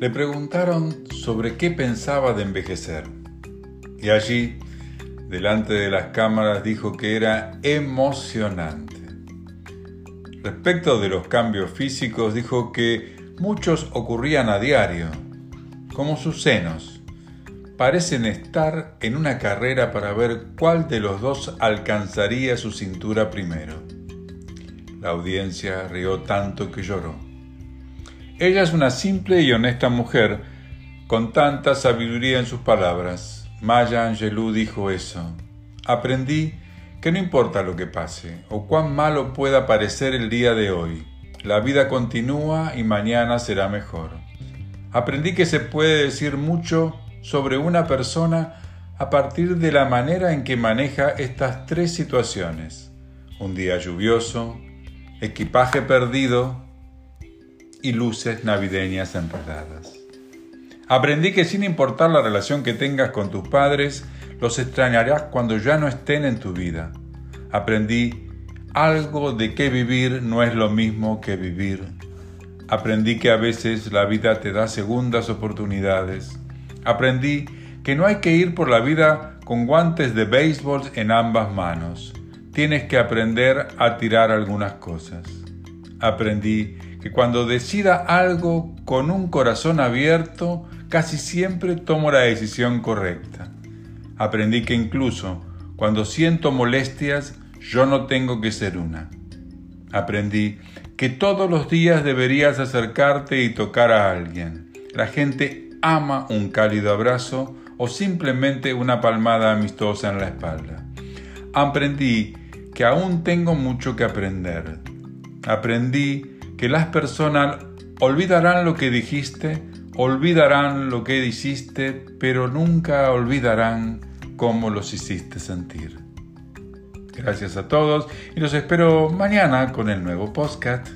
Le preguntaron sobre qué pensaba de envejecer. Y allí, delante de las cámaras, dijo que era emocionante. Respecto de los cambios físicos, dijo que muchos ocurrían a diario, como sus senos. Parecen estar en una carrera para ver cuál de los dos alcanzaría su cintura primero. La audiencia rió tanto que lloró. Ella es una simple y honesta mujer, con tanta sabiduría en sus palabras. Maya Angelou dijo eso. Aprendí que no importa lo que pase o cuán malo pueda parecer el día de hoy, la vida continúa y mañana será mejor. Aprendí que se puede decir mucho sobre una persona a partir de la manera en que maneja estas tres situaciones. Un día lluvioso, equipaje perdido y luces navideñas enredadas. Aprendí que sin importar la relación que tengas con tus padres, los extrañarás cuando ya no estén en tu vida. Aprendí algo de que vivir no es lo mismo que vivir. Aprendí que a veces la vida te da segundas oportunidades. Aprendí que no hay que ir por la vida con guantes de béisbol en ambas manos. Tienes que aprender a tirar algunas cosas. Aprendí que cuando decida algo con un corazón abierto, casi siempre tomo la decisión correcta. Aprendí que incluso cuando siento molestias, yo no tengo que ser una. Aprendí que todos los días deberías acercarte y tocar a alguien. La gente ama un cálido abrazo o simplemente una palmada amistosa en la espalda. Aprendí que aún tengo mucho que aprender. Aprendí que las personas olvidarán lo que dijiste olvidarán lo que hiciste, pero nunca olvidarán cómo los hiciste sentir. Gracias a todos y los espero mañana con el nuevo podcast.